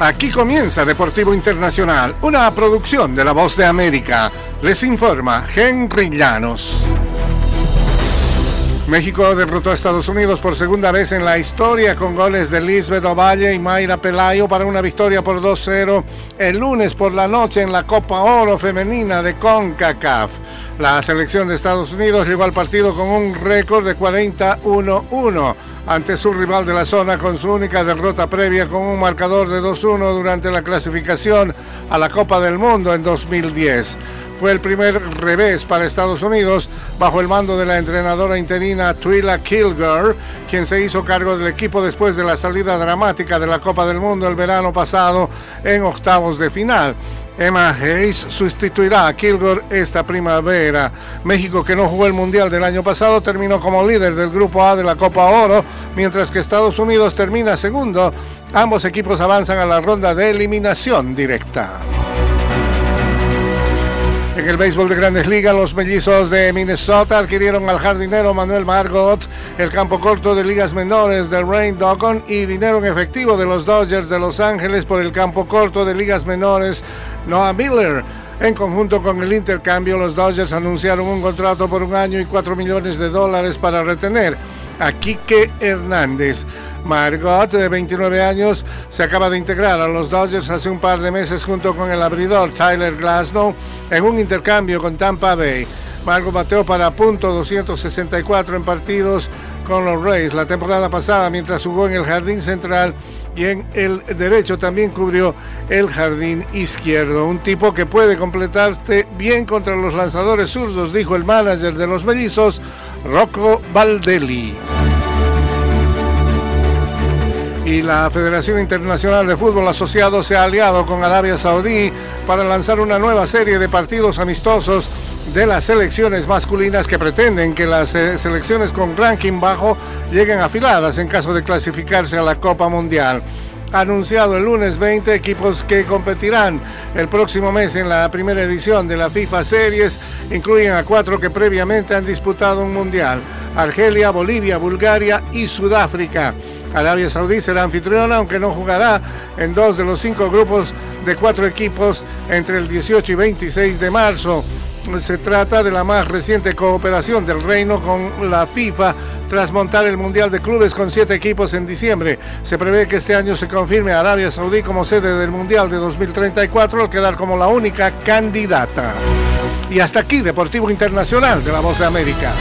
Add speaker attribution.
Speaker 1: Aquí comienza Deportivo Internacional, una producción de La Voz de América. Les informa Henry Llanos. México derrotó a Estados Unidos por segunda vez en la historia con goles de Lisbeth Ovalle y Mayra Pelayo para una victoria por 2-0 el lunes por la noche en la Copa Oro Femenina de CONCACAF. La selección de Estados Unidos llegó al partido con un récord de 41-1 ante su rival de la zona con su única derrota previa con un marcador de 2-1 durante la clasificación a la Copa del Mundo en 2010 fue el primer revés para Estados Unidos bajo el mando de la entrenadora interina Twila Kilgore, quien se hizo cargo del equipo después de la salida dramática de la Copa del Mundo el verano pasado en octavos de final. Emma Hayes sustituirá a Kilgore esta primavera. México, que no jugó el Mundial del año pasado, terminó como líder del Grupo A de la Copa Oro, mientras que Estados Unidos termina segundo. Ambos equipos avanzan a la ronda de eliminación directa. En el béisbol de grandes ligas, los mellizos de Minnesota adquirieron al jardinero Manuel Margot, el campo corto de ligas menores del Rain Dogon y dinero en efectivo de los Dodgers de Los Ángeles por el campo corto de ligas menores Noah Miller. En conjunto con el intercambio, los Dodgers anunciaron un contrato por un año y 4 millones de dólares para retener a Quique Hernández. Margot, de 29 años, se acaba de integrar a los Dodgers hace un par de meses junto con el abridor Tyler Glasnow en un intercambio con Tampa Bay. Margot bateó para punto 264 en partidos con los Rays la temporada pasada mientras jugó en el jardín central y en el derecho también cubrió el jardín izquierdo. Un tipo que puede completarte bien contra los lanzadores zurdos, dijo el manager de los mellizos, Rocco Valdelli y la Federación Internacional de Fútbol Asociado se ha aliado con Arabia Saudí para lanzar una nueva serie de partidos amistosos de las selecciones masculinas que pretenden que las eh, selecciones con ranking bajo lleguen afiladas en caso de clasificarse a la Copa Mundial. Anunciado el lunes 20 equipos que competirán el próximo mes en la primera edición de la FIFA Series incluyen a cuatro que previamente han disputado un mundial: Argelia, Bolivia, Bulgaria y Sudáfrica. Arabia Saudí será anfitriona, aunque no jugará en dos de los cinco grupos de cuatro equipos entre el 18 y 26 de marzo. Se trata de la más reciente cooperación del reino con la FIFA tras montar el Mundial de Clubes con siete equipos en diciembre. Se prevé que este año se confirme a Arabia Saudí como sede del Mundial de 2034 al quedar como la única candidata. Y hasta aquí, Deportivo Internacional de la Voz de América.